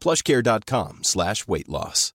plushcare.com slash weight loss.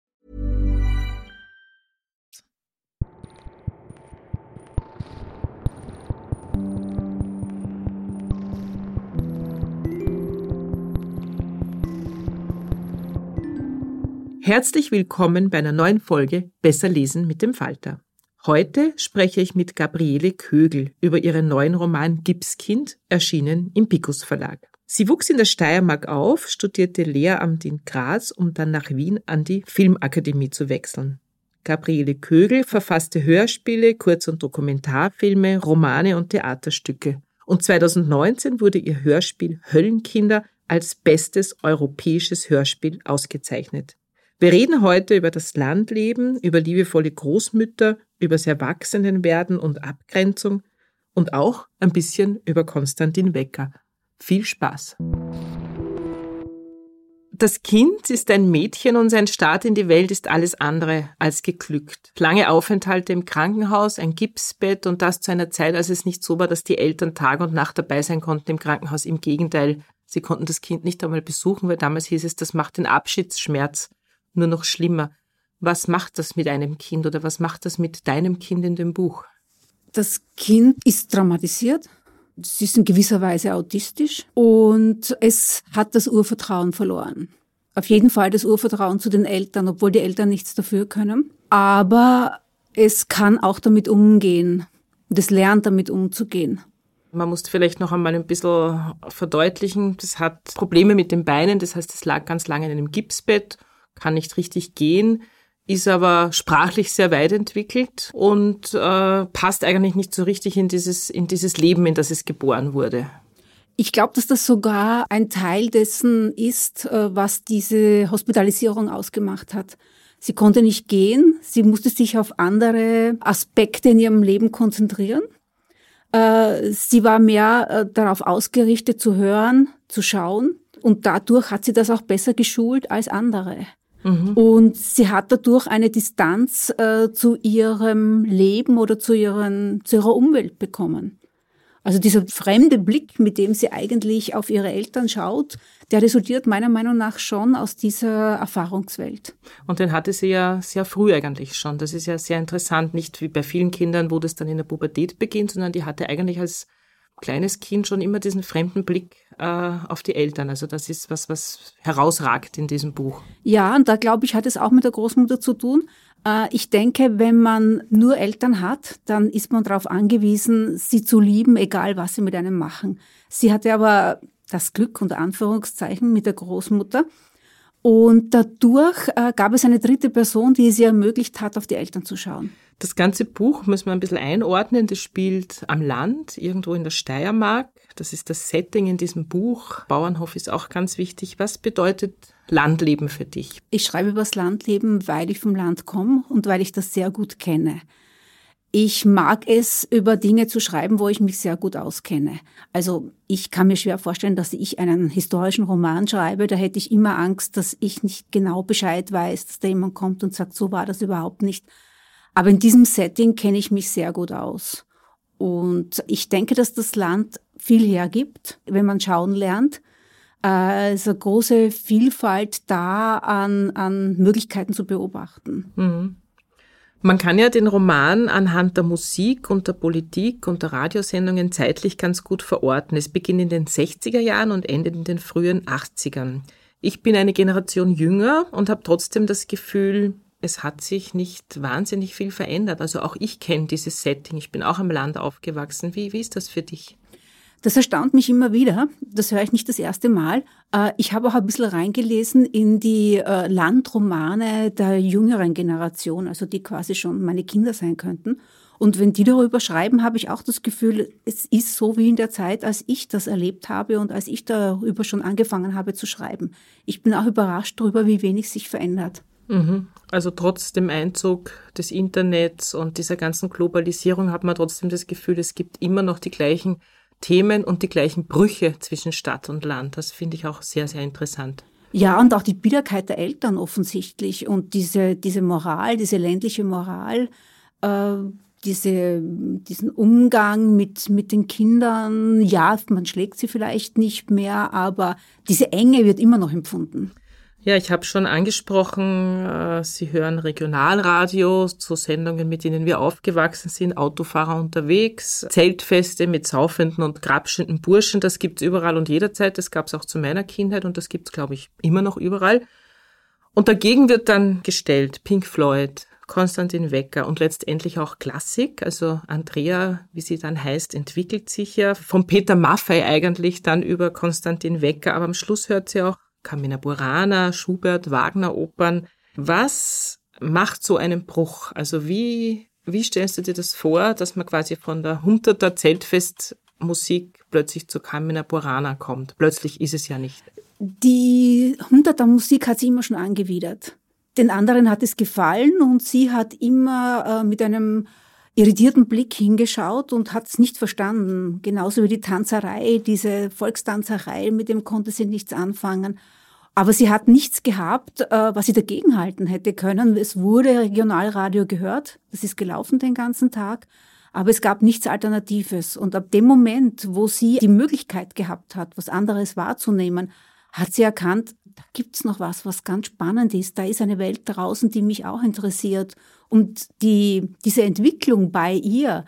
Herzlich willkommen bei einer neuen Folge Besser lesen mit dem Falter. Heute spreche ich mit Gabriele Kögel über ihren neuen Roman Gipskind, erschienen im Picus Verlag. Sie wuchs in der Steiermark auf, studierte Lehramt in Graz, um dann nach Wien an die Filmakademie zu wechseln. Gabriele Kögel verfasste Hörspiele, Kurz- und Dokumentarfilme, Romane und Theaterstücke. Und 2019 wurde ihr Hörspiel Höllenkinder als bestes europäisches Hörspiel ausgezeichnet. Wir reden heute über das Landleben, über liebevolle Großmütter, übers Erwachsenenwerden und Abgrenzung und auch ein bisschen über Konstantin Wecker. Viel Spaß! Das Kind ist ein Mädchen und sein Start in die Welt ist alles andere als geglückt. Lange Aufenthalte im Krankenhaus, ein Gipsbett und das zu einer Zeit, als es nicht so war, dass die Eltern Tag und Nacht dabei sein konnten im Krankenhaus. Im Gegenteil, sie konnten das Kind nicht einmal besuchen, weil damals hieß es, das macht den Abschiedsschmerz nur noch schlimmer. Was macht das mit einem Kind oder was macht das mit deinem Kind in dem Buch? Das Kind ist traumatisiert. Es ist in gewisser Weise autistisch und es hat das Urvertrauen verloren. Auf jeden Fall das Urvertrauen zu den Eltern, obwohl die Eltern nichts dafür können. Aber es kann auch damit umgehen und es lernt damit umzugehen. Man muss vielleicht noch einmal ein bisschen verdeutlichen, das hat Probleme mit den Beinen, das heißt, es lag ganz lange in einem Gipsbett kann nicht richtig gehen, ist aber sprachlich sehr weit entwickelt und äh, passt eigentlich nicht so richtig in dieses, in dieses Leben, in das es geboren wurde. Ich glaube, dass das sogar ein Teil dessen ist, äh, was diese Hospitalisierung ausgemacht hat. Sie konnte nicht gehen, sie musste sich auf andere Aspekte in ihrem Leben konzentrieren. Äh, sie war mehr äh, darauf ausgerichtet zu hören, zu schauen und dadurch hat sie das auch besser geschult als andere. Mhm. Und sie hat dadurch eine Distanz äh, zu ihrem Leben oder zu, ihren, zu ihrer Umwelt bekommen. Also dieser fremde Blick, mit dem sie eigentlich auf ihre Eltern schaut, der resultiert meiner Meinung nach schon aus dieser Erfahrungswelt. Und den hatte sie ja sehr früh eigentlich schon. Das ist ja sehr interessant, nicht wie bei vielen Kindern, wo das dann in der Pubertät beginnt, sondern die hatte eigentlich als kleines Kind schon immer diesen fremden Blick äh, auf die Eltern. Also das ist was, was herausragt in diesem Buch. Ja, und da glaube ich, hat es auch mit der Großmutter zu tun. Äh, ich denke, wenn man nur Eltern hat, dann ist man darauf angewiesen, sie zu lieben, egal was sie mit einem machen. Sie hatte aber das Glück unter Anführungszeichen mit der Großmutter. Und dadurch äh, gab es eine dritte Person, die es ihr ermöglicht hat, auf die Eltern zu schauen. Das ganze Buch muss man ein bisschen einordnen. Das spielt am Land, irgendwo in der Steiermark. Das ist das Setting in diesem Buch. Bauernhof ist auch ganz wichtig. Was bedeutet Landleben für dich? Ich schreibe über das Landleben, weil ich vom Land komme und weil ich das sehr gut kenne. Ich mag es, über Dinge zu schreiben, wo ich mich sehr gut auskenne. Also ich kann mir schwer vorstellen, dass ich einen historischen Roman schreibe. Da hätte ich immer Angst, dass ich nicht genau Bescheid weiß, dass da jemand kommt und sagt, so war das überhaupt nicht. Aber in diesem Setting kenne ich mich sehr gut aus. Und ich denke, dass das Land viel hergibt, wenn man schauen lernt. Äh, es ist eine große Vielfalt da an, an Möglichkeiten zu beobachten. Mhm. Man kann ja den Roman anhand der Musik und der Politik und der Radiosendungen zeitlich ganz gut verorten. Es beginnt in den 60er Jahren und endet in den frühen 80ern. Ich bin eine Generation jünger und habe trotzdem das Gefühl, es hat sich nicht wahnsinnig viel verändert. Also auch ich kenne dieses Setting. Ich bin auch am Land aufgewachsen. Wie, wie ist das für dich? Das erstaunt mich immer wieder. Das höre ich nicht das erste Mal. Äh, ich habe auch ein bisschen reingelesen in die äh, Landromane der jüngeren Generation, also die quasi schon meine Kinder sein könnten. Und wenn die darüber schreiben, habe ich auch das Gefühl, es ist so wie in der Zeit, als ich das erlebt habe und als ich darüber schon angefangen habe zu schreiben. Ich bin auch überrascht darüber, wie wenig sich verändert. Mhm. Also trotz dem Einzug des Internets und dieser ganzen Globalisierung hat man trotzdem das Gefühl, es gibt immer noch die gleichen Themen und die gleichen Brüche zwischen Stadt und Land. Das finde ich auch sehr, sehr interessant. Ja, und auch die Bitterkeit der Eltern offensichtlich und diese, diese Moral, diese ländliche Moral, äh, diese, diesen Umgang mit, mit den Kindern. Ja, man schlägt sie vielleicht nicht mehr, aber diese Enge wird immer noch empfunden. Ja, ich habe schon angesprochen, äh, Sie hören Regionalradio zu Sendungen, mit denen wir aufgewachsen sind, Autofahrer unterwegs, Zeltfeste mit saufenden und grapschenden Burschen, das gibt's überall und jederzeit, das gab's auch zu meiner Kindheit und das gibt's, glaube ich, immer noch überall. Und dagegen wird dann gestellt Pink Floyd, Konstantin Wecker und letztendlich auch Klassik. Also Andrea, wie sie dann heißt, entwickelt sich ja von Peter Maffei eigentlich dann über Konstantin Wecker, aber am Schluss hört sie auch Carmina Burana, Schubert, Wagner Opern. Was macht so einen Bruch? Also wie, wie stellst du dir das vor, dass man quasi von der Hunterter Zeltfestmusik plötzlich zu Carmina Burana kommt? Plötzlich ist es ja nicht. Die Hunderter Musik hat sie immer schon angewidert. Den anderen hat es gefallen und sie hat immer äh, mit einem irritierten Blick hingeschaut und hat es nicht verstanden. Genauso wie die Tanzerei, diese Volkstanzerei, mit dem konnte sie nichts anfangen. Aber sie hat nichts gehabt, äh, was sie dagegenhalten hätte können. Es wurde Regionalradio gehört, das ist gelaufen den ganzen Tag, aber es gab nichts Alternatives. Und ab dem Moment, wo sie die Möglichkeit gehabt hat, was anderes wahrzunehmen, hat sie erkannt, da gibt's noch was, was ganz spannend ist. Da ist eine Welt draußen, die mich auch interessiert. Und die, diese Entwicklung bei ihr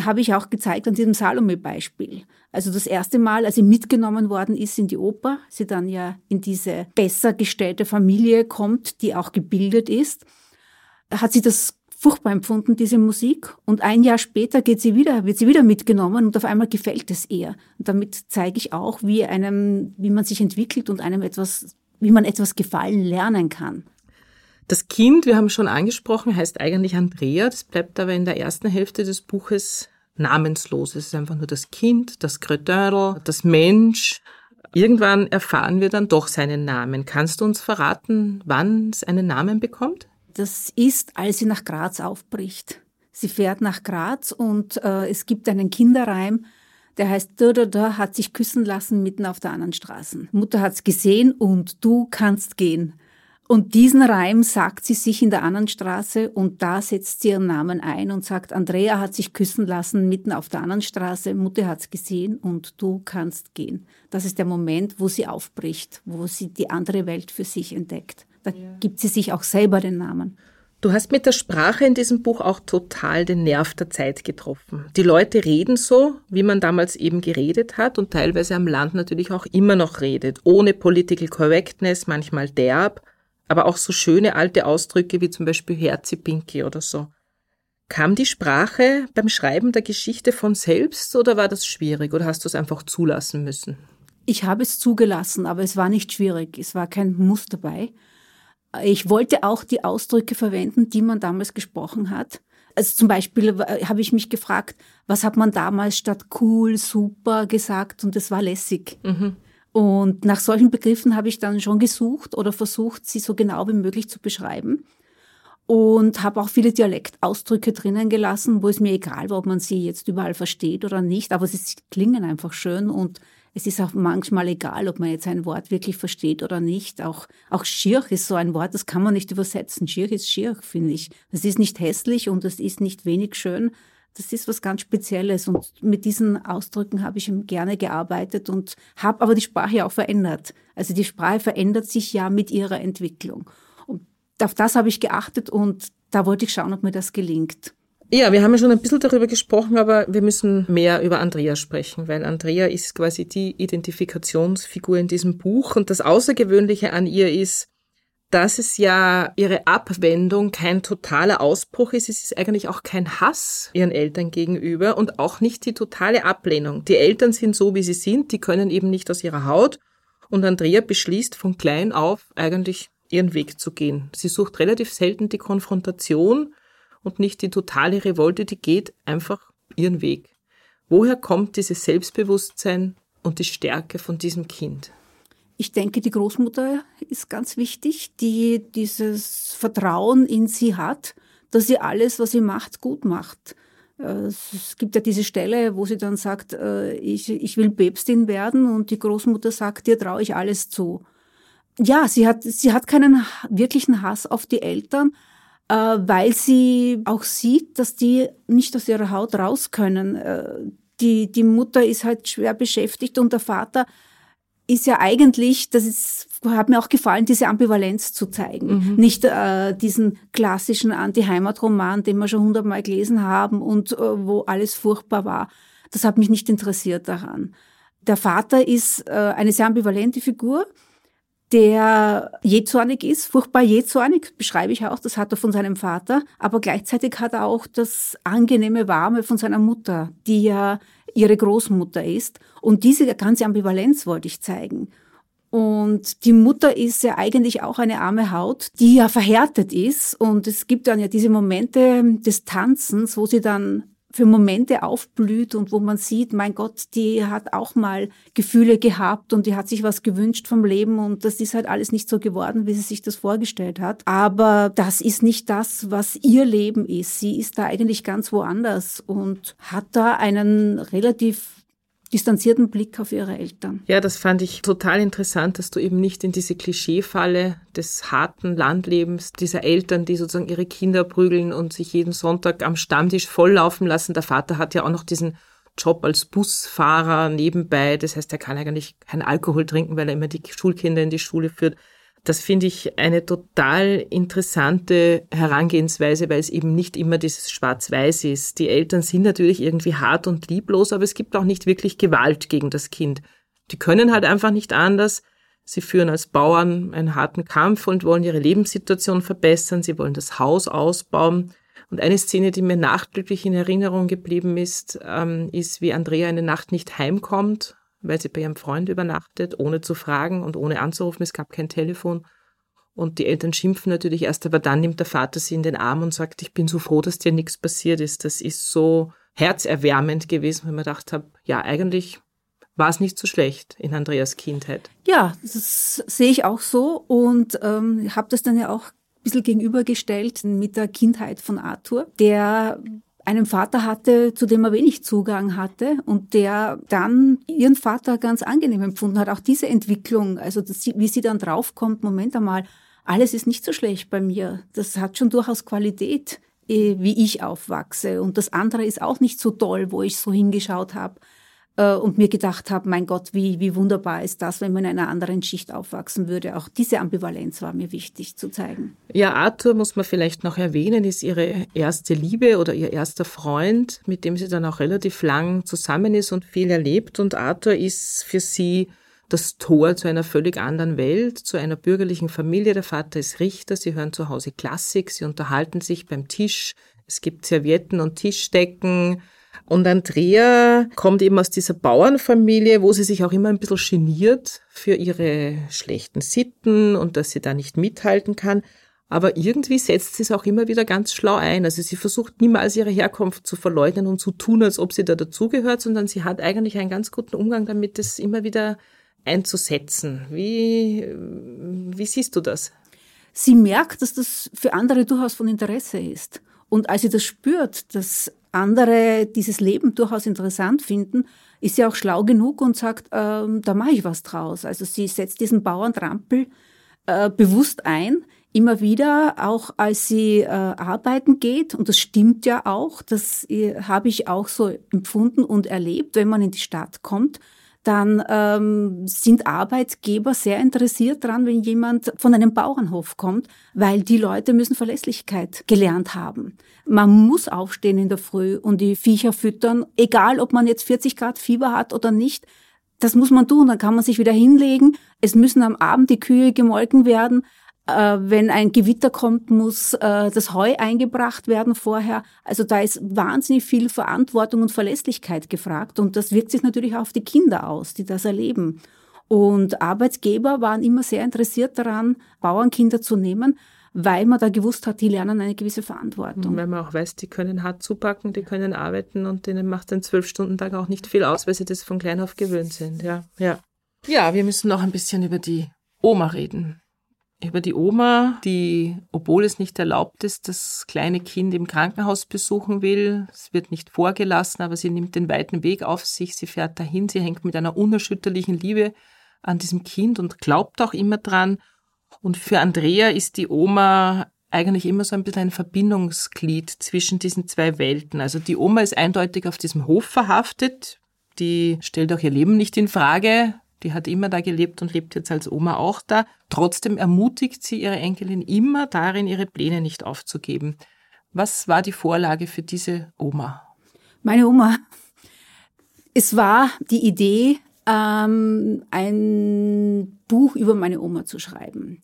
habe ich auch gezeigt an diesem Salome-Beispiel. Also das erste Mal, als sie mitgenommen worden ist in die Oper, sie dann ja in diese besser gestellte Familie kommt, die auch gebildet ist, hat sie das furchtbar empfunden, diese Musik. Und ein Jahr später geht sie wieder, wird sie wieder mitgenommen und auf einmal gefällt es ihr. Und damit zeige ich auch, wie einem, wie man sich entwickelt und einem etwas, wie man etwas gefallen lernen kann. Das Kind, wir haben schon angesprochen, heißt eigentlich Andrea. Das bleibt aber in der ersten Hälfte des Buches namenslos. Es ist einfach nur das Kind, das Kretördel, das Mensch. Irgendwann erfahren wir dann doch seinen Namen. Kannst du uns verraten, wann es einen Namen bekommt? Das ist, als sie nach Graz aufbricht. Sie fährt nach Graz und äh, es gibt einen Kinderreim, der heißt da da da hat sich küssen lassen mitten auf der anderen Straße. Mutter hat's gesehen und du kannst gehen. Und diesen Reim sagt sie sich in der anderen Straße und da setzt sie ihren Namen ein und sagt, Andrea hat sich küssen lassen mitten auf der anderen Straße, Mutter hat's gesehen und du kannst gehen. Das ist der Moment, wo sie aufbricht, wo sie die andere Welt für sich entdeckt. Da ja. gibt sie sich auch selber den Namen. Du hast mit der Sprache in diesem Buch auch total den Nerv der Zeit getroffen. Die Leute reden so, wie man damals eben geredet hat und teilweise am Land natürlich auch immer noch redet, ohne Political Correctness, manchmal derb aber auch so schöne alte Ausdrücke wie zum Beispiel Herzi-Pinki oder so. Kam die Sprache beim Schreiben der Geschichte von selbst oder war das schwierig oder hast du es einfach zulassen müssen? Ich habe es zugelassen, aber es war nicht schwierig. Es war kein Muss dabei. Ich wollte auch die Ausdrücke verwenden, die man damals gesprochen hat. Also zum Beispiel äh, habe ich mich gefragt, was hat man damals statt cool, super gesagt und es war lässig. Mhm. Und nach solchen Begriffen habe ich dann schon gesucht oder versucht, sie so genau wie möglich zu beschreiben. Und habe auch viele Dialektausdrücke drinnen gelassen, wo es mir egal war, ob man sie jetzt überall versteht oder nicht, aber sie klingen einfach schön und es ist auch manchmal egal, ob man jetzt ein Wort wirklich versteht oder nicht. Auch, auch schier ist so ein Wort, das kann man nicht übersetzen. Schier ist schier, finde ich. Das ist nicht hässlich und das ist nicht wenig schön. Das ist was ganz Spezielles und mit diesen Ausdrücken habe ich gerne gearbeitet und habe aber die Sprache auch verändert. Also die Sprache verändert sich ja mit ihrer Entwicklung. Und auf das habe ich geachtet und da wollte ich schauen, ob mir das gelingt. Ja, wir haben ja schon ein bisschen darüber gesprochen, aber wir müssen mehr über Andrea sprechen, weil Andrea ist quasi die Identifikationsfigur in diesem Buch und das Außergewöhnliche an ihr ist, dass es ja ihre Abwendung kein totaler Ausbruch ist. Es ist eigentlich auch kein Hass ihren Eltern gegenüber und auch nicht die totale Ablehnung. Die Eltern sind so, wie sie sind, die können eben nicht aus ihrer Haut und Andrea beschließt von klein auf eigentlich ihren Weg zu gehen. Sie sucht relativ selten die Konfrontation, und nicht die totale Revolte, die geht einfach ihren Weg. Woher kommt dieses Selbstbewusstsein und die Stärke von diesem Kind? Ich denke, die Großmutter ist ganz wichtig, die dieses Vertrauen in sie hat, dass sie alles, was sie macht, gut macht. Äh, es gibt ja diese Stelle, wo sie dann sagt, äh, ich, ich will Päpstin werden und die Großmutter sagt, dir traue ich alles zu. Ja, sie hat, sie hat keinen wirklichen Hass auf die Eltern, äh, weil sie auch sieht, dass die nicht aus ihrer Haut raus können. Die, die Mutter ist halt schwer beschäftigt und der Vater ist ja eigentlich, das ist, hat mir auch gefallen, diese Ambivalenz zu zeigen. Mhm. Nicht äh, diesen klassischen Anti-Heimat-Roman, den wir schon hundertmal gelesen haben und äh, wo alles furchtbar war. Das hat mich nicht interessiert daran. Der Vater ist äh, eine sehr ambivalente Figur der jähzornig ist, furchtbar jähzornig, beschreibe ich auch, das hat er von seinem Vater, aber gleichzeitig hat er auch das angenehme Warme von seiner Mutter, die ja ihre Großmutter ist. Und diese ganze Ambivalenz wollte ich zeigen. Und die Mutter ist ja eigentlich auch eine arme Haut, die ja verhärtet ist. Und es gibt dann ja diese Momente des Tanzens, wo sie dann für Momente aufblüht und wo man sieht, mein Gott, die hat auch mal Gefühle gehabt und die hat sich was gewünscht vom Leben und das ist halt alles nicht so geworden, wie sie sich das vorgestellt hat. Aber das ist nicht das, was ihr Leben ist. Sie ist da eigentlich ganz woanders und hat da einen relativ distanzierten Blick auf ihre Eltern. Ja, das fand ich total interessant, dass du eben nicht in diese Klischeefalle des harten Landlebens dieser Eltern, die sozusagen ihre Kinder prügeln und sich jeden Sonntag am Stammtisch volllaufen lassen. Der Vater hat ja auch noch diesen Job als Busfahrer nebenbei. Das heißt, er kann eigentlich keinen Alkohol trinken, weil er immer die Schulkinder in die Schule führt. Das finde ich eine total interessante Herangehensweise, weil es eben nicht immer dieses Schwarz-Weiß ist. Die Eltern sind natürlich irgendwie hart und lieblos, aber es gibt auch nicht wirklich Gewalt gegen das Kind. Die können halt einfach nicht anders. Sie führen als Bauern einen harten Kampf und wollen ihre Lebenssituation verbessern. Sie wollen das Haus ausbauen. Und eine Szene, die mir nachdrücklich in Erinnerung geblieben ist, ähm, ist, wie Andrea eine Nacht nicht heimkommt weil sie bei ihrem Freund übernachtet, ohne zu fragen und ohne anzurufen. Es gab kein Telefon. Und die Eltern schimpfen natürlich erst, aber dann nimmt der Vater sie in den Arm und sagt, ich bin so froh, dass dir nichts passiert ist. Das ist so herzerwärmend gewesen, wenn man gedacht habe, ja, eigentlich war es nicht so schlecht in Andreas Kindheit. Ja, das sehe ich auch so und ähm, habe das dann ja auch ein bisschen gegenübergestellt mit der Kindheit von Arthur, der einen Vater hatte, zu dem er wenig Zugang hatte und der dann ihren Vater ganz angenehm empfunden hat. Auch diese Entwicklung, also das, wie sie dann draufkommt, Moment einmal, alles ist nicht so schlecht bei mir. Das hat schon durchaus Qualität, eh, wie ich aufwachse. Und das andere ist auch nicht so toll, wo ich so hingeschaut habe und mir gedacht habe, mein Gott, wie, wie wunderbar ist das, wenn man in einer anderen Schicht aufwachsen würde. Auch diese Ambivalenz war mir wichtig zu zeigen. Ja, Arthur muss man vielleicht noch erwähnen, ist ihre erste Liebe oder ihr erster Freund, mit dem sie dann auch relativ lang zusammen ist und viel erlebt. Und Arthur ist für sie das Tor zu einer völlig anderen Welt, zu einer bürgerlichen Familie. Der Vater ist Richter, sie hören zu Hause Klassik, sie unterhalten sich beim Tisch. Es gibt Servietten und Tischdecken. Und Andrea kommt eben aus dieser Bauernfamilie, wo sie sich auch immer ein bisschen geniert für ihre schlechten Sitten und dass sie da nicht mithalten kann. Aber irgendwie setzt sie es auch immer wieder ganz schlau ein. Also sie versucht niemals ihre Herkunft zu verleugnen und zu tun, als ob sie da dazugehört, sondern sie hat eigentlich einen ganz guten Umgang damit, das immer wieder einzusetzen. Wie, wie siehst du das? Sie merkt, dass das für andere durchaus von Interesse ist. Und als sie das spürt, dass andere dieses Leben durchaus interessant finden, ist sie auch schlau genug und sagt, ähm, da mache ich was draus. Also sie setzt diesen Bauerntrampel äh, bewusst ein immer wieder, auch als sie äh, arbeiten geht, und das stimmt ja auch, das äh, habe ich auch so empfunden und erlebt, wenn man in die Stadt kommt, dann ähm, sind Arbeitgeber sehr interessiert dran, wenn jemand von einem Bauernhof kommt, weil die Leute müssen Verlässlichkeit gelernt haben. Man muss aufstehen in der Früh und die Viecher füttern, egal ob man jetzt 40 Grad Fieber hat oder nicht. Das muss man tun, dann kann man sich wieder hinlegen. Es müssen am Abend die Kühe gemolken werden. Äh, wenn ein Gewitter kommt, muss äh, das Heu eingebracht werden vorher. Also da ist wahnsinnig viel Verantwortung und Verlässlichkeit gefragt. Und das wirkt sich natürlich auch auf die Kinder aus, die das erleben. Und Arbeitgeber waren immer sehr interessiert daran, Bauernkinder zu nehmen, weil man da gewusst hat, die lernen eine gewisse Verantwortung. Und weil man auch weiß, die können hart zupacken, die können arbeiten und denen macht ein Zwölf-Stunden-Tag auch nicht viel aus, weil sie das von klein auf gewöhnt sind. Ja, ja. Ja, wir müssen noch ein bisschen über die Oma reden über die Oma, die, obwohl es nicht erlaubt ist, das kleine Kind im Krankenhaus besuchen will. Es wird nicht vorgelassen, aber sie nimmt den weiten Weg auf sich. Sie fährt dahin. Sie hängt mit einer unerschütterlichen Liebe an diesem Kind und glaubt auch immer dran. Und für Andrea ist die Oma eigentlich immer so ein bisschen ein Verbindungsglied zwischen diesen zwei Welten. Also die Oma ist eindeutig auf diesem Hof verhaftet. Die stellt auch ihr Leben nicht in Frage. Die hat immer da gelebt und lebt jetzt als Oma auch da. Trotzdem ermutigt sie ihre Enkelin immer darin, ihre Pläne nicht aufzugeben. Was war die Vorlage für diese Oma? Meine Oma. Es war die Idee, ähm, ein Buch über meine Oma zu schreiben.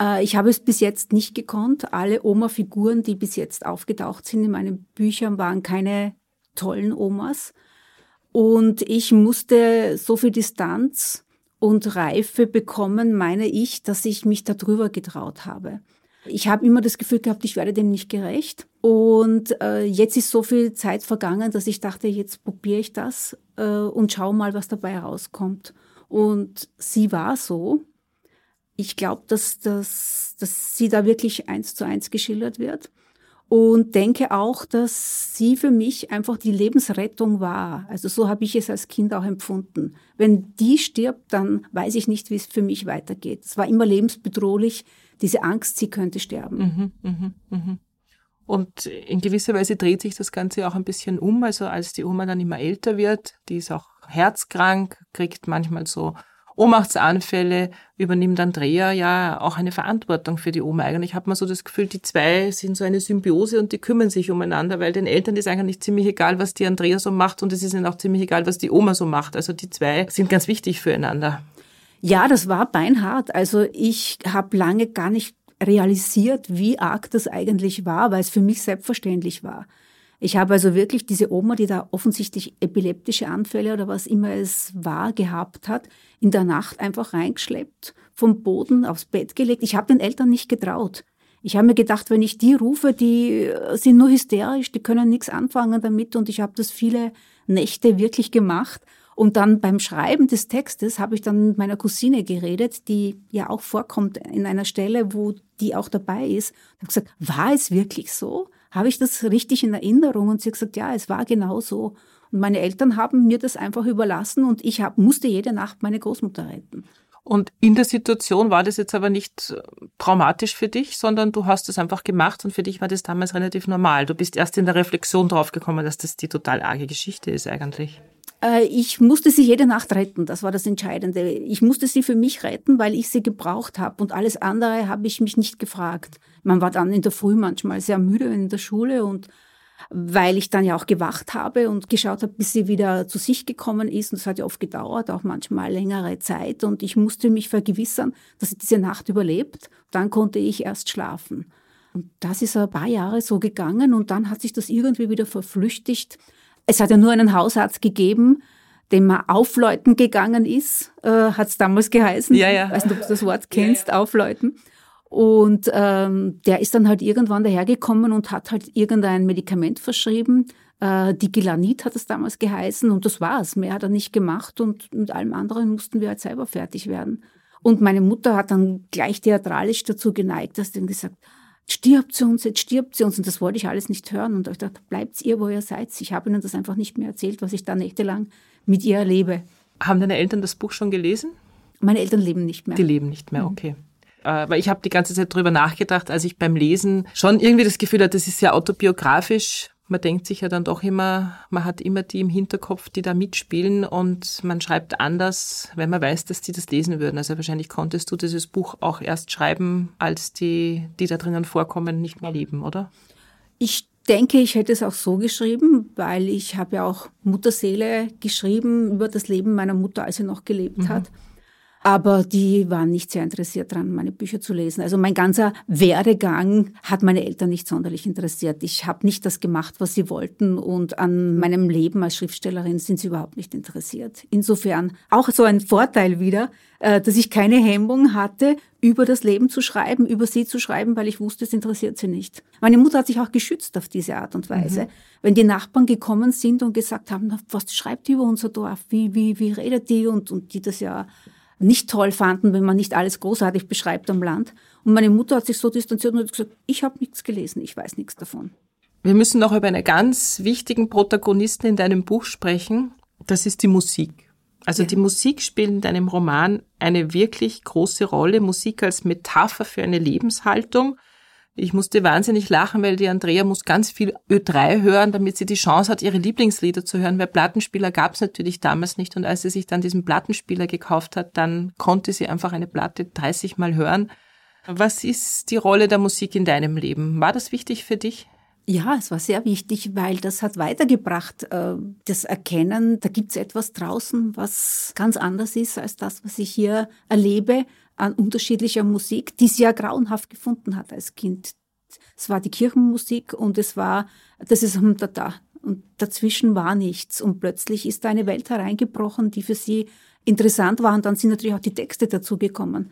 Äh, ich habe es bis jetzt nicht gekonnt. Alle Oma-Figuren, die bis jetzt aufgetaucht sind in meinen Büchern, waren keine tollen Omas. Und ich musste so viel Distanz und Reife bekommen, meine ich, dass ich mich darüber getraut habe. Ich habe immer das Gefühl gehabt, ich werde dem nicht gerecht. Und äh, jetzt ist so viel Zeit vergangen, dass ich dachte, jetzt probiere ich das äh, und schau mal, was dabei rauskommt. Und sie war so. Ich glaube, dass, dass, dass sie da wirklich eins zu eins geschildert wird und denke auch, dass sie für mich einfach die Lebensrettung war. Also so habe ich es als Kind auch empfunden. Wenn die stirbt, dann weiß ich nicht, wie es für mich weitergeht. Es war immer lebensbedrohlich, diese Angst, sie könnte sterben. Mhm, mh, mh. Und in gewisser Weise dreht sich das Ganze auch ein bisschen um. Also als die Oma dann immer älter wird, die ist auch herzkrank, kriegt manchmal so Ohnmachtsanfälle übernimmt Andrea ja auch eine Verantwortung für die Oma. Eigentlich hat man so das Gefühl, die zwei sind so eine Symbiose und die kümmern sich umeinander, weil den Eltern ist eigentlich ziemlich egal, was die Andrea so macht und es ist ihnen auch ziemlich egal, was die Oma so macht. Also die zwei sind ganz wichtig füreinander. Ja, das war beinhart. Also ich habe lange gar nicht realisiert, wie arg das eigentlich war, weil es für mich selbstverständlich war. Ich habe also wirklich diese Oma, die da offensichtlich epileptische Anfälle oder was immer es war, gehabt hat, in der Nacht einfach reingeschleppt, vom Boden aufs Bett gelegt. Ich habe den Eltern nicht getraut. Ich habe mir gedacht, wenn ich die rufe, die äh, sind nur hysterisch, die können nichts anfangen damit und ich habe das viele Nächte wirklich gemacht. Und dann beim Schreiben des Textes habe ich dann mit meiner Cousine geredet, die ja auch vorkommt in einer Stelle, wo die auch dabei ist. Ich habe gesagt, war es wirklich so? Habe ich das richtig in Erinnerung? Und sie hat gesagt, ja, es war genau so. Und meine Eltern haben mir das einfach überlassen und ich hab, musste jede Nacht meine Großmutter retten. Und in der Situation war das jetzt aber nicht äh, traumatisch für dich, sondern du hast es einfach gemacht und für dich war das damals relativ normal. Du bist erst in der Reflexion draufgekommen, dass das die total arge Geschichte ist eigentlich. Äh, ich musste sie jede Nacht retten, das war das Entscheidende. Ich musste sie für mich retten, weil ich sie gebraucht habe und alles andere habe ich mich nicht gefragt. Man war dann in der Früh manchmal sehr müde in der Schule und weil ich dann ja auch gewacht habe und geschaut habe, bis sie wieder zu sich gekommen ist. Und es hat ja oft gedauert, auch manchmal längere Zeit. Und ich musste mich vergewissern, dass sie diese Nacht überlebt. Dann konnte ich erst schlafen. Und das ist ein paar Jahre so gegangen und dann hat sich das irgendwie wieder verflüchtigt. Es hat ja nur einen Hausarzt gegeben, dem man aufläuten gegangen ist, äh, hat es damals geheißen. Ja, ja. Ich weiß nicht, ob du das Wort kennst, ja, ja. aufläuten. Und ähm, der ist dann halt irgendwann dahergekommen und hat halt irgendein Medikament verschrieben. Äh, Digilanit hat es damals geheißen und das war's. Mehr hat er nicht gemacht und mit allem anderen mussten wir halt selber fertig werden. Und meine Mutter hat dann gleich theatralisch dazu geneigt, dass dann gesagt, stirbt sie uns, jetzt stirbt sie uns. Und das wollte ich alles nicht hören. Und ich dachte, bleibt ihr, wo ihr seid. Ich habe ihnen das einfach nicht mehr erzählt, was ich da nächtelang mit ihr erlebe. Haben deine Eltern das Buch schon gelesen? Meine Eltern leben nicht mehr. Die leben nicht mehr, mhm. okay. Äh, weil ich habe die ganze Zeit drüber nachgedacht, als ich beim Lesen schon irgendwie das Gefühl hatte, das ist sehr autobiografisch. Man denkt sich ja dann doch immer, man hat immer die im Hinterkopf, die da mitspielen und man schreibt anders, wenn man weiß, dass die das lesen würden. Also wahrscheinlich konntest du dieses Buch auch erst schreiben, als die, die da drinnen vorkommen, nicht mehr leben, oder? Ich denke, ich hätte es auch so geschrieben, weil ich habe ja auch Mutterseele geschrieben über das Leben meiner Mutter, als sie noch gelebt mhm. hat. Aber die waren nicht sehr interessiert daran, meine Bücher zu lesen. Also mein ganzer Werdegang hat meine Eltern nicht sonderlich interessiert. Ich habe nicht das gemacht, was sie wollten und an meinem Leben als Schriftstellerin sind sie überhaupt nicht interessiert. Insofern auch so ein Vorteil wieder, äh, dass ich keine Hemmung hatte, über das Leben zu schreiben, über sie zu schreiben, weil ich wusste, es interessiert sie nicht. Meine Mutter hat sich auch geschützt auf diese Art und Weise. Mhm. Wenn die Nachbarn gekommen sind und gesagt haben, was schreibt die über unser Dorf, wie, wie, wie redet die und, und die das ja nicht toll fanden, wenn man nicht alles großartig beschreibt am Land. Und meine Mutter hat sich so distanziert und hat gesagt, ich habe nichts gelesen, ich weiß nichts davon. Wir müssen noch über einen ganz wichtigen Protagonisten in deinem Buch sprechen. Das ist die Musik. Also ja. die Musik spielt in deinem Roman eine wirklich große Rolle. Musik als Metapher für eine Lebenshaltung. Ich musste wahnsinnig lachen, weil die Andrea muss ganz viel Ö3 hören, damit sie die Chance hat, ihre Lieblingslieder zu hören, weil Plattenspieler gab es natürlich damals nicht. Und als sie sich dann diesen Plattenspieler gekauft hat, dann konnte sie einfach eine Platte 30 Mal hören. Was ist die Rolle der Musik in deinem Leben? War das wichtig für dich? Ja, es war sehr wichtig, weil das hat weitergebracht, äh, das Erkennen, da gibt es etwas draußen, was ganz anders ist als das, was ich hier erlebe an unterschiedlicher Musik, die sie ja grauenhaft gefunden hat als Kind. Es war die Kirchenmusik und es war, das ist da da. Und dazwischen war nichts. Und plötzlich ist da eine Welt hereingebrochen, die für sie interessant war. Und dann sind natürlich auch die Texte dazugekommen.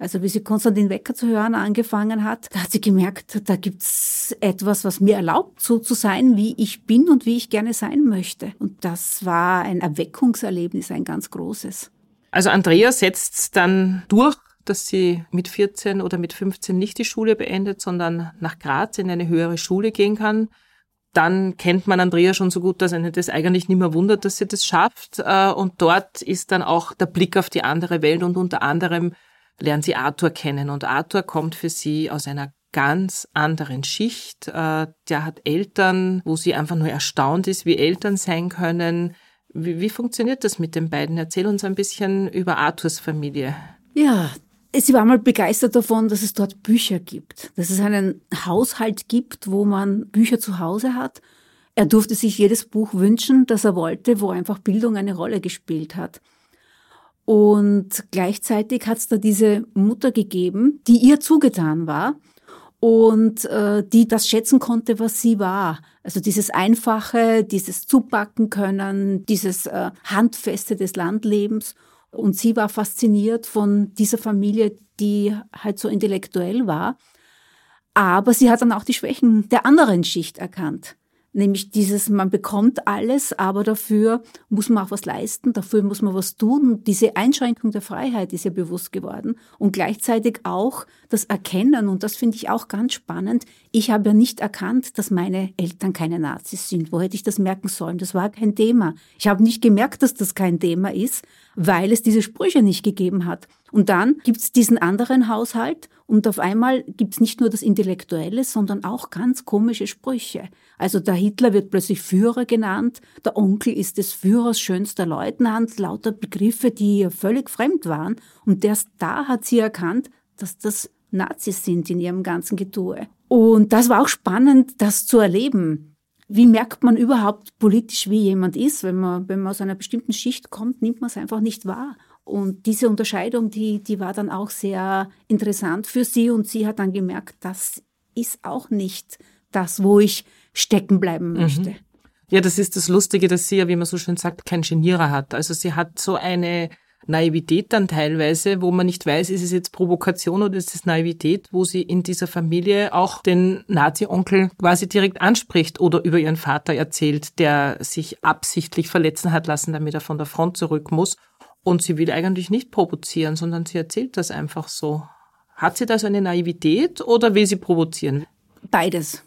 Also wie sie Konstantin Wecker zu hören angefangen hat, da hat sie gemerkt, da gibt's etwas, was mir erlaubt, so zu sein, wie ich bin und wie ich gerne sein möchte. Und das war ein Erweckungserlebnis, ein ganz großes. Also Andrea setzt dann durch dass sie mit 14 oder mit 15 nicht die Schule beendet, sondern nach Graz in eine höhere Schule gehen kann. Dann kennt man Andrea schon so gut, dass einen das eigentlich nicht mehr wundert, dass sie das schafft. Äh, und dort ist dann auch der Blick auf die andere Welt und unter anderem lernt sie Arthur kennen. Und Arthur kommt für sie aus einer ganz anderen Schicht. Äh, der hat Eltern, wo sie einfach nur erstaunt ist, wie Eltern sein können. Wie, wie funktioniert das mit den beiden? Erzähl uns ein bisschen über Arthurs Familie. Ja, Sie war mal begeistert davon, dass es dort Bücher gibt, dass es einen Haushalt gibt, wo man Bücher zu Hause hat. Er durfte sich jedes Buch wünschen, das er wollte, wo einfach Bildung eine Rolle gespielt hat. Und gleichzeitig hat es da diese Mutter gegeben, die ihr zugetan war und äh, die das schätzen konnte, was sie war. Also dieses Einfache, dieses Zupacken können, dieses äh, Handfeste des Landlebens. Und sie war fasziniert von dieser Familie, die halt so intellektuell war. Aber sie hat dann auch die Schwächen der anderen Schicht erkannt. Nämlich dieses, man bekommt alles, aber dafür muss man auch was leisten, dafür muss man was tun. Diese Einschränkung der Freiheit ist ja bewusst geworden. Und gleichzeitig auch das Erkennen, und das finde ich auch ganz spannend, ich habe ja nicht erkannt, dass meine Eltern keine Nazis sind. Wo hätte ich das merken sollen? Das war kein Thema. Ich habe nicht gemerkt, dass das kein Thema ist, weil es diese Sprüche nicht gegeben hat. Und dann gibt es diesen anderen Haushalt und auf einmal gibt es nicht nur das Intellektuelle, sondern auch ganz komische Sprüche. Also der Hitler wird plötzlich Führer genannt, der Onkel ist des Führers schönster Leutnant, lauter Begriffe, die ihr völlig fremd waren. Und erst da hat sie erkannt, dass das Nazis sind in ihrem ganzen Getue. Und das war auch spannend, das zu erleben. Wie merkt man überhaupt politisch, wie jemand ist? Wenn man, wenn man aus einer bestimmten Schicht kommt, nimmt man es einfach nicht wahr. Und diese Unterscheidung, die, die war dann auch sehr interessant für sie und sie hat dann gemerkt, das ist auch nicht das, wo ich stecken bleiben mhm. möchte. Mhm. Ja, das ist das Lustige, dass sie ja, wie man so schön sagt, kein Genierer hat. Also sie hat so eine Naivität dann teilweise, wo man nicht weiß, ist es jetzt Provokation oder ist es Naivität, wo sie in dieser Familie auch den Nazi-Onkel quasi direkt anspricht oder über ihren Vater erzählt, der sich absichtlich verletzen hat lassen, damit er von der Front zurück muss. Und sie will eigentlich nicht provozieren, sondern sie erzählt das einfach so. Hat sie da so eine Naivität oder will sie provozieren? Beides.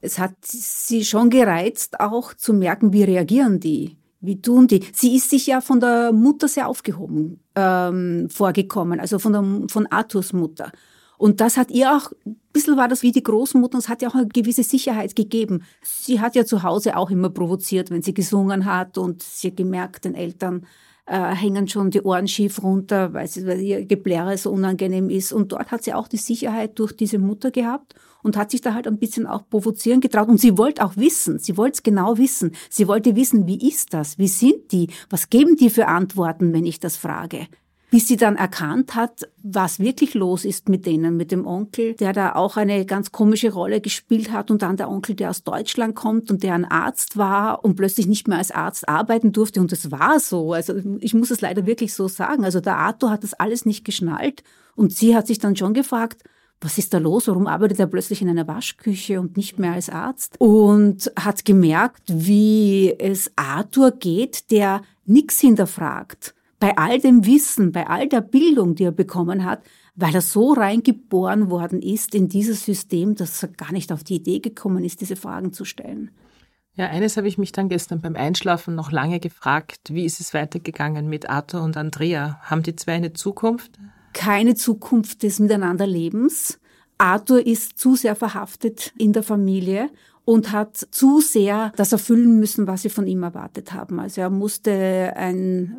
Es hat sie schon gereizt, auch zu merken, wie reagieren die wie tun die? Sie ist sich ja von der Mutter sehr aufgehoben ähm, vorgekommen, also von, der, von Arthurs Mutter. Und das hat ihr auch, ein bisschen war das wie die Großmutter, es hat ihr auch eine gewisse Sicherheit gegeben. Sie hat ja zu Hause auch immer provoziert, wenn sie gesungen hat und sie hat gemerkt, den Eltern äh, hängen schon die Ohren schief runter, weil, sie, weil ihr Gebläre so unangenehm ist. Und dort hat sie auch die Sicherheit durch diese Mutter gehabt und hat sich da halt ein bisschen auch provozieren getraut. Und sie wollte auch wissen, sie wollte es genau wissen. Sie wollte wissen, wie ist das? Wie sind die? Was geben die für Antworten, wenn ich das frage? Bis sie dann erkannt hat, was wirklich los ist mit denen, mit dem Onkel, der da auch eine ganz komische Rolle gespielt hat und dann der Onkel, der aus Deutschland kommt und der ein Arzt war und plötzlich nicht mehr als Arzt arbeiten durfte und das war so. Also ich muss es leider wirklich so sagen. Also der Arthur hat das alles nicht geschnallt und sie hat sich dann schon gefragt, was ist da los? Warum arbeitet er plötzlich in einer Waschküche und nicht mehr als Arzt? Und hat gemerkt, wie es Arthur geht, der nichts hinterfragt bei all dem Wissen, bei all der Bildung, die er bekommen hat, weil er so reingeboren worden ist in dieses System, dass er gar nicht auf die Idee gekommen ist, diese Fragen zu stellen. Ja, eines habe ich mich dann gestern beim Einschlafen noch lange gefragt. Wie ist es weitergegangen mit Arthur und Andrea? Haben die zwei eine Zukunft? Keine Zukunft des Miteinanderlebens. Arthur ist zu sehr verhaftet in der Familie und hat zu sehr das erfüllen müssen, was sie von ihm erwartet haben. Also er musste ein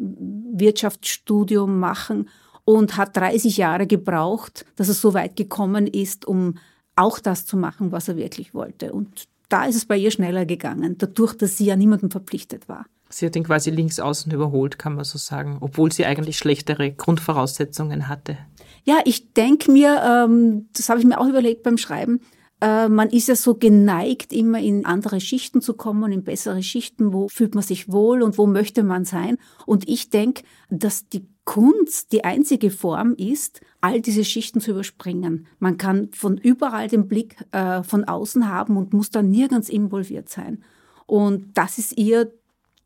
Wirtschaftsstudium machen und hat 30 Jahre gebraucht, dass er so weit gekommen ist, um auch das zu machen, was er wirklich wollte. Und da ist es bei ihr schneller gegangen, dadurch, dass sie ja niemandem verpflichtet war. Sie hat ihn quasi links außen überholt, kann man so sagen, obwohl sie eigentlich schlechtere Grundvoraussetzungen hatte. Ja, ich denke mir, ähm, das habe ich mir auch überlegt beim Schreiben, äh, man ist ja so geneigt, immer in andere Schichten zu kommen, in bessere Schichten, wo fühlt man sich wohl und wo möchte man sein. Und ich denke, dass die Kunst die einzige Form ist, all diese Schichten zu überspringen. Man kann von überall den Blick äh, von außen haben und muss dann nirgends involviert sein. Und das ist ihr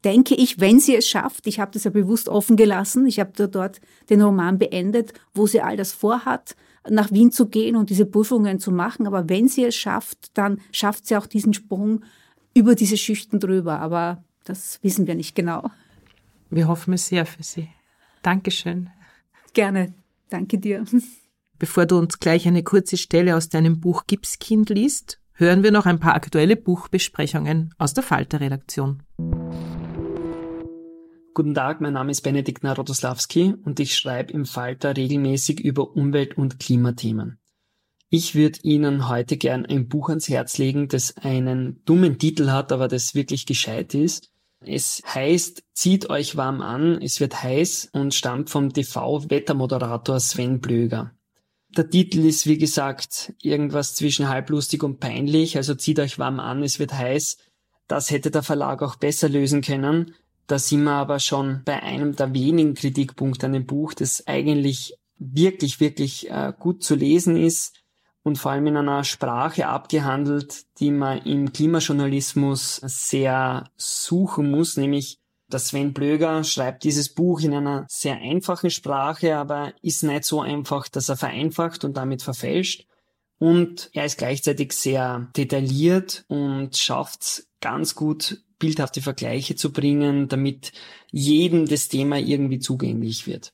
denke ich, wenn sie es schafft, ich habe das ja bewusst offen gelassen, ich habe dort den Roman beendet, wo sie all das vorhat, nach Wien zu gehen und diese Prüfungen zu machen. Aber wenn sie es schafft, dann schafft sie auch diesen Sprung über diese Schichten drüber. Aber das wissen wir nicht genau. Wir hoffen es sehr für Sie. Dankeschön. Gerne. Danke dir. Bevor du uns gleich eine kurze Stelle aus deinem Buch Gipskind liest, hören wir noch ein paar aktuelle Buchbesprechungen aus der Falter-Redaktion. Guten Tag, mein Name ist Benedikt Narodoslawski und ich schreibe im Falter regelmäßig über Umwelt- und Klimathemen. Ich würde Ihnen heute gern ein Buch ans Herz legen, das einen dummen Titel hat, aber das wirklich gescheit ist. Es heißt Zieht euch warm an, es wird heiß und stammt vom TV-Wettermoderator Sven Blöger. Der Titel ist, wie gesagt, irgendwas zwischen halblustig und peinlich, also zieht euch warm an, es wird heiß. Das hätte der Verlag auch besser lösen können. Da sind wir aber schon bei einem der wenigen Kritikpunkte an dem Buch, das eigentlich wirklich, wirklich äh, gut zu lesen ist und vor allem in einer Sprache abgehandelt, die man im Klimajournalismus sehr suchen muss, nämlich der Sven Blöger schreibt dieses Buch in einer sehr einfachen Sprache, aber ist nicht so einfach, dass er vereinfacht und damit verfälscht. Und er ist gleichzeitig sehr detailliert und schafft ganz gut bildhafte Vergleiche zu bringen, damit jedem das Thema irgendwie zugänglich wird.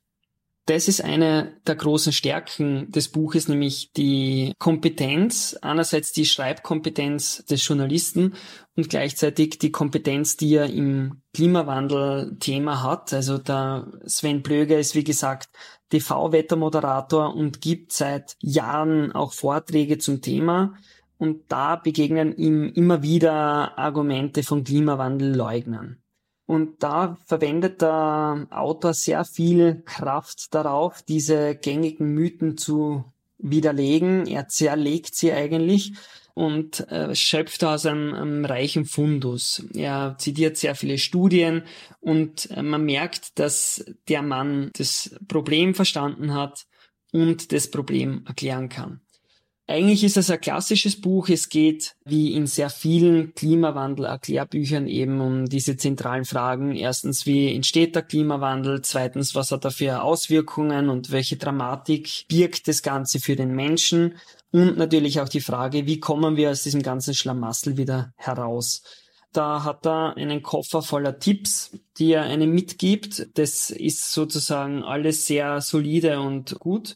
Das ist eine der großen Stärken des Buches, nämlich die Kompetenz, einerseits die Schreibkompetenz des Journalisten und gleichzeitig die Kompetenz, die er im Klimawandel-Thema hat. Also der Sven Blöger ist, wie gesagt, TV-Wettermoderator und gibt seit Jahren auch Vorträge zum Thema. Und da begegnen ihm immer wieder Argumente von Klimawandelleugnern. Und da verwendet der Autor sehr viel Kraft darauf, diese gängigen Mythen zu widerlegen. Er zerlegt sie eigentlich und äh, schöpft aus einem, einem reichen Fundus. Er zitiert sehr viele Studien und äh, man merkt, dass der Mann das Problem verstanden hat und das Problem erklären kann. Eigentlich ist es ein klassisches Buch. Es geht, wie in sehr vielen Klimawandel-Erklärbüchern, eben um diese zentralen Fragen. Erstens, wie entsteht der Klimawandel? Zweitens, was hat er für Auswirkungen und welche Dramatik birgt das Ganze für den Menschen? Und natürlich auch die Frage, wie kommen wir aus diesem ganzen Schlamassel wieder heraus? Da hat er einen Koffer voller Tipps, die er einem mitgibt. Das ist sozusagen alles sehr solide und gut.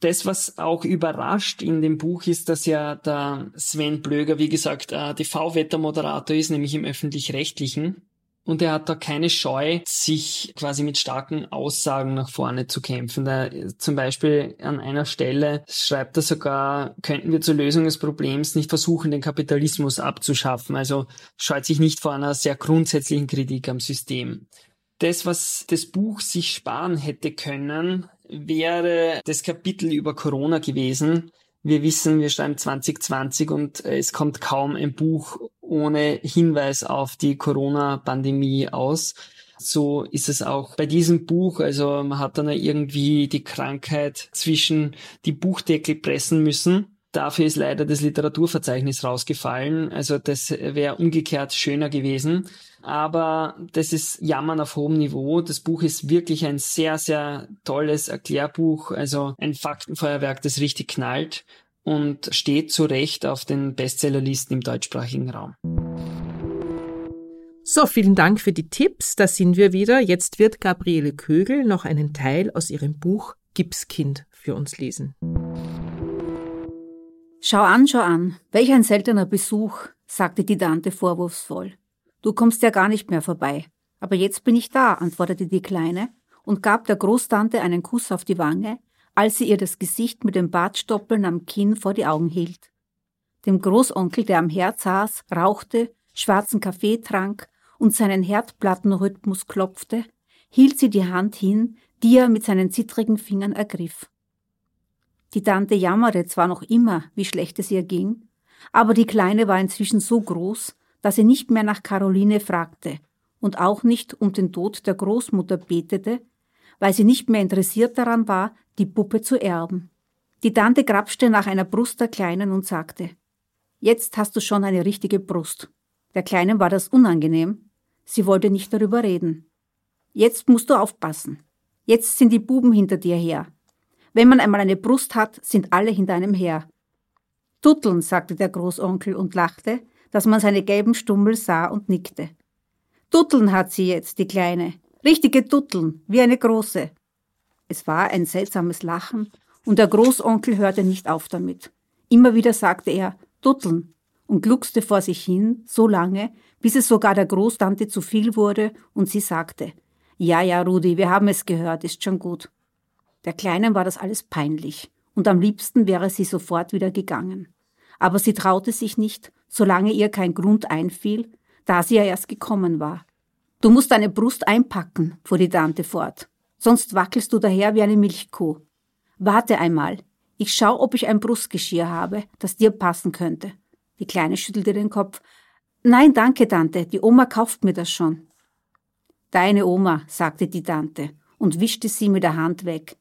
Das, was auch überrascht in dem Buch, ist, dass ja der Sven Blöger, wie gesagt, TV-Wettermoderator ist, nämlich im öffentlich-rechtlichen und er hat da keine Scheu, sich quasi mit starken Aussagen nach vorne zu kämpfen. Da, zum Beispiel an einer Stelle schreibt er sogar, könnten wir zur Lösung des Problems nicht versuchen, den Kapitalismus abzuschaffen. Also scheut sich nicht vor einer sehr grundsätzlichen Kritik am System. Das, was das Buch sich sparen hätte können, wäre das Kapitel über Corona gewesen. Wir wissen, wir schreiben 2020 und es kommt kaum ein Buch ohne Hinweis auf die Corona-Pandemie aus. So ist es auch bei diesem Buch. Also man hat dann irgendwie die Krankheit zwischen die Buchdeckel pressen müssen. Dafür ist leider das Literaturverzeichnis rausgefallen. Also das wäre umgekehrt schöner gewesen. Aber das ist Jammern auf hohem Niveau. Das Buch ist wirklich ein sehr, sehr tolles Erklärbuch. Also ein Faktenfeuerwerk, das richtig knallt und steht zu Recht auf den Bestsellerlisten im deutschsprachigen Raum. So, vielen Dank für die Tipps. Da sind wir wieder. Jetzt wird Gabriele Kögel noch einen Teil aus ihrem Buch Gipskind für uns lesen. Schau an, schau an. Welch ein seltener Besuch, sagte die Tante vorwurfsvoll. Du kommst ja gar nicht mehr vorbei. Aber jetzt bin ich da, antwortete die Kleine und gab der Großtante einen Kuss auf die Wange, als sie ihr das Gesicht mit dem Bartstoppeln am Kinn vor die Augen hielt. Dem Großonkel, der am Herd saß, rauchte, schwarzen Kaffee trank und seinen Herdplattenrhythmus klopfte, hielt sie die Hand hin, die er mit seinen zittrigen Fingern ergriff. Die Tante jammerte zwar noch immer, wie schlecht es ihr ging, aber die Kleine war inzwischen so groß, dass sie nicht mehr nach Caroline fragte und auch nicht um den Tod der Großmutter betete, weil sie nicht mehr interessiert daran war, die Puppe zu erben. Die Tante grapschte nach einer Brust der Kleinen und sagte, Jetzt hast du schon eine richtige Brust. Der Kleinen war das unangenehm. Sie wollte nicht darüber reden. Jetzt musst du aufpassen. Jetzt sind die Buben hinter dir her. Wenn man einmal eine Brust hat, sind alle hinter einem her. Tutteln, sagte der Großonkel und lachte, dass man seine gelben Stummel sah und nickte. Tutteln hat sie jetzt, die Kleine. Richtige Tutteln, wie eine große. Es war ein seltsames Lachen, und der Großonkel hörte nicht auf damit. Immer wieder sagte er Dutteln und gluckste vor sich hin, so lange, bis es sogar der Großtante zu viel wurde und sie sagte Ja, ja, Rudi, wir haben es gehört, ist schon gut. Der Kleinen war das alles peinlich, und am liebsten wäre sie sofort wieder gegangen. Aber sie traute sich nicht, solange ihr kein Grund einfiel, da sie ja erst gekommen war. Du musst deine Brust einpacken, fuhr die Tante fort sonst wackelst du daher wie eine Milchkuh. Warte einmal, ich schau, ob ich ein Brustgeschirr habe, das dir passen könnte. Die Kleine schüttelte den Kopf. Nein, danke, Tante, die Oma kauft mir das schon. Deine Oma, sagte die Tante und wischte sie mit der Hand weg.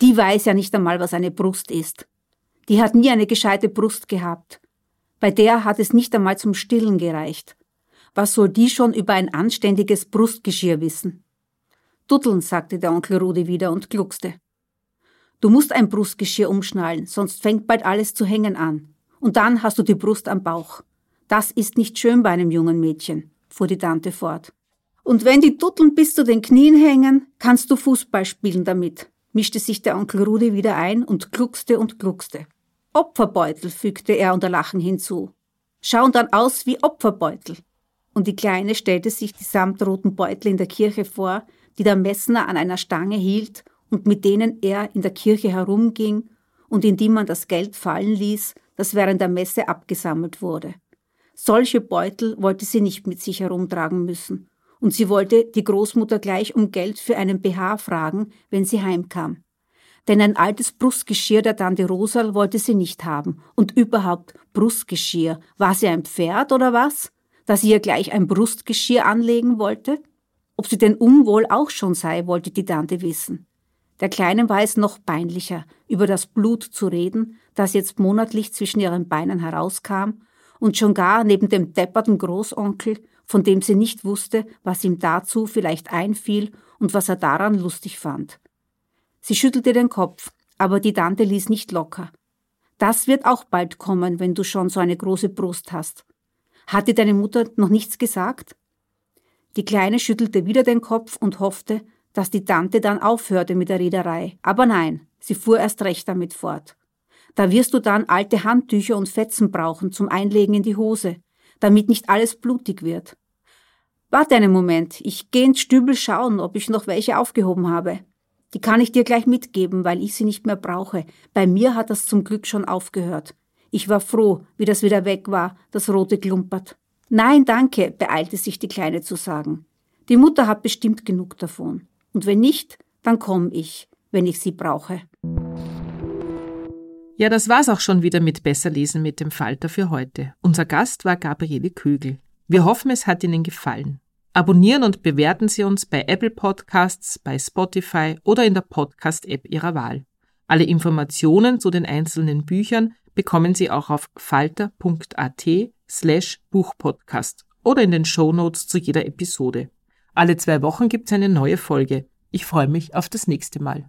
Die weiß ja nicht einmal, was eine Brust ist. Die hat nie eine gescheite Brust gehabt. Bei der hat es nicht einmal zum Stillen gereicht. Was soll die schon über ein anständiges Brustgeschirr wissen? Dutteln, sagte der Onkel Rudi wieder und gluckste. Du musst ein Brustgeschirr umschnallen, sonst fängt bald alles zu hängen an. Und dann hast du die Brust am Bauch. Das ist nicht schön bei einem jungen Mädchen, fuhr die Tante fort. Und wenn die Dutteln bis zu den Knien hängen, kannst du Fußball spielen damit, mischte sich der Onkel Rudi wieder ein und gluckste und gluckste. Opferbeutel, fügte er unter Lachen hinzu. Schauen dann aus wie Opferbeutel. Und die Kleine stellte sich die samtroten Beutel in der Kirche vor, die der Messner an einer Stange hielt und mit denen er in der Kirche herumging und in die man das Geld fallen ließ, das während der Messe abgesammelt wurde. Solche Beutel wollte sie nicht mit sich herumtragen müssen, und sie wollte die Großmutter gleich um Geld für einen BH fragen, wenn sie heimkam. Denn ein altes Brustgeschirr der Tante Rosal wollte sie nicht haben. Und überhaupt Brustgeschirr. War sie ein Pferd oder was? Dass sie ihr gleich ein Brustgeschirr anlegen wollte? Ob sie denn unwohl auch schon sei, wollte die Tante wissen. Der Kleinen war es noch peinlicher, über das Blut zu reden, das jetzt monatlich zwischen ihren Beinen herauskam und schon gar neben dem depperten Großonkel, von dem sie nicht wusste, was ihm dazu vielleicht einfiel und was er daran lustig fand. Sie schüttelte den Kopf, aber die Tante ließ nicht locker. Das wird auch bald kommen, wenn du schon so eine große Brust hast. Hat dir deine Mutter noch nichts gesagt? Die Kleine schüttelte wieder den Kopf und hoffte, dass die Tante dann aufhörte mit der Rederei. Aber nein, sie fuhr erst recht damit fort. Da wirst du dann alte Handtücher und Fetzen brauchen zum Einlegen in die Hose, damit nicht alles blutig wird. Warte einen Moment, ich geh ins Stübel schauen, ob ich noch welche aufgehoben habe. Die kann ich dir gleich mitgeben, weil ich sie nicht mehr brauche. Bei mir hat das zum Glück schon aufgehört. Ich war froh, wie das wieder weg war, das rote Klumpert. Nein, danke, beeilte sich die Kleine zu sagen. Die Mutter hat bestimmt genug davon. Und wenn nicht, dann komm ich, wenn ich sie brauche. Ja, das war's auch schon wieder mit Besserlesen mit dem Falter für heute. Unser Gast war Gabriele Kögel. Wir hoffen, es hat Ihnen gefallen. Abonnieren und bewerten Sie uns bei Apple Podcasts, bei Spotify oder in der Podcast-App Ihrer Wahl. Alle Informationen zu den einzelnen Büchern bekommen Sie auch auf falter.at slash Buchpodcast oder in den Show Notes zu jeder Episode. Alle zwei Wochen gibt's eine neue Folge. Ich freue mich auf das nächste Mal.